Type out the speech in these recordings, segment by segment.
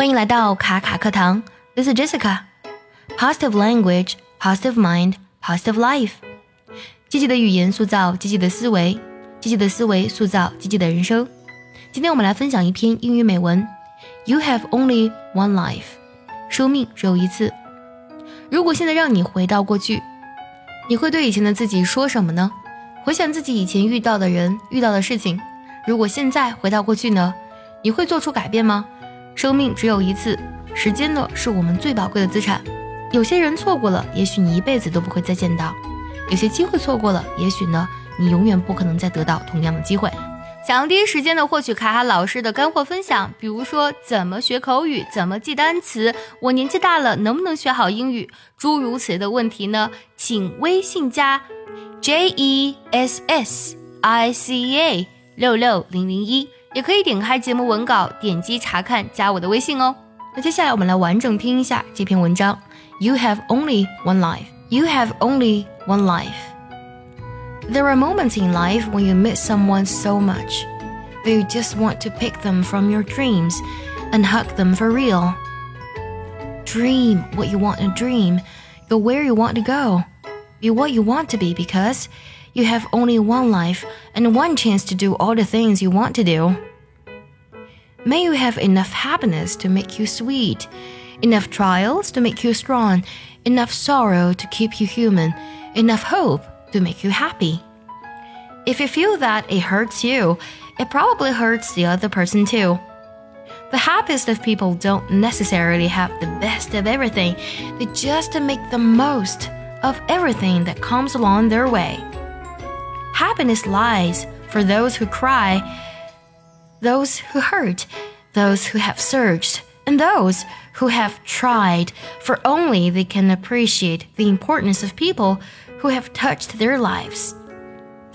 欢迎来到卡卡课堂，This is Jessica。Positive language, positive mind, positive life。积极的语言塑造积极的思维，积极的思维塑造积极的人生。今天我们来分享一篇英语美文。You have only one life。生命只有一次。如果现在让你回到过去，你会对以前的自己说什么呢？回想自己以前遇到的人、遇到的事情，如果现在回到过去呢？你会做出改变吗？生命只有一次，时间呢是我们最宝贵的资产。有些人错过了，也许你一辈子都不会再见到；有些机会错过了，也许呢你永远不可能再得到同样的机会。想要第一时间的获取卡卡老师的干货分享，比如说怎么学口语、怎么记单词、我年纪大了能不能学好英语，诸如此类的问题呢？请微信加 J E S S I C A 六六零零一。也可以点开节目文稿，点击查看，加我的微信哦。那接下来我们来完整听一下这篇文章。You have only one life. You have only one life. There are moments in life when you miss someone so much that you just want to pick them from your dreams and hug them for real. Dream what you want to dream, go where you want to go, be what you want to be because you have only one life and one chance to do all the things you want to do. May you have enough happiness to make you sweet, enough trials to make you strong, enough sorrow to keep you human, enough hope to make you happy. If you feel that it hurts you, it probably hurts the other person too. The happiest of people don't necessarily have the best of everything, they just make the most of everything that comes along their way. Happiness lies for those who cry, those who hurt, those who have searched, and those who have tried, for only they can appreciate the importance of people who have touched their lives.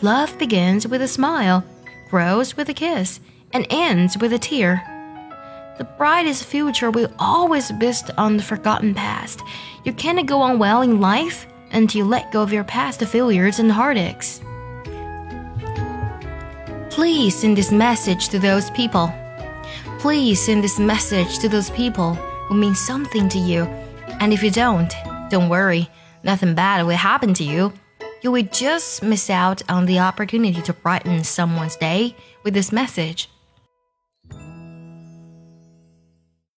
Love begins with a smile, grows with a kiss, and ends with a tear. The brightest future will always based on the forgotten past. You cannot go on well in life until you let go of your past failures and heartaches. Please send this message to those people. Please send this message to those people who mean something to you. And if you don't, don't worry, nothing bad will happen to you. You will just miss out on the opportunity to brighten someone's day with this message.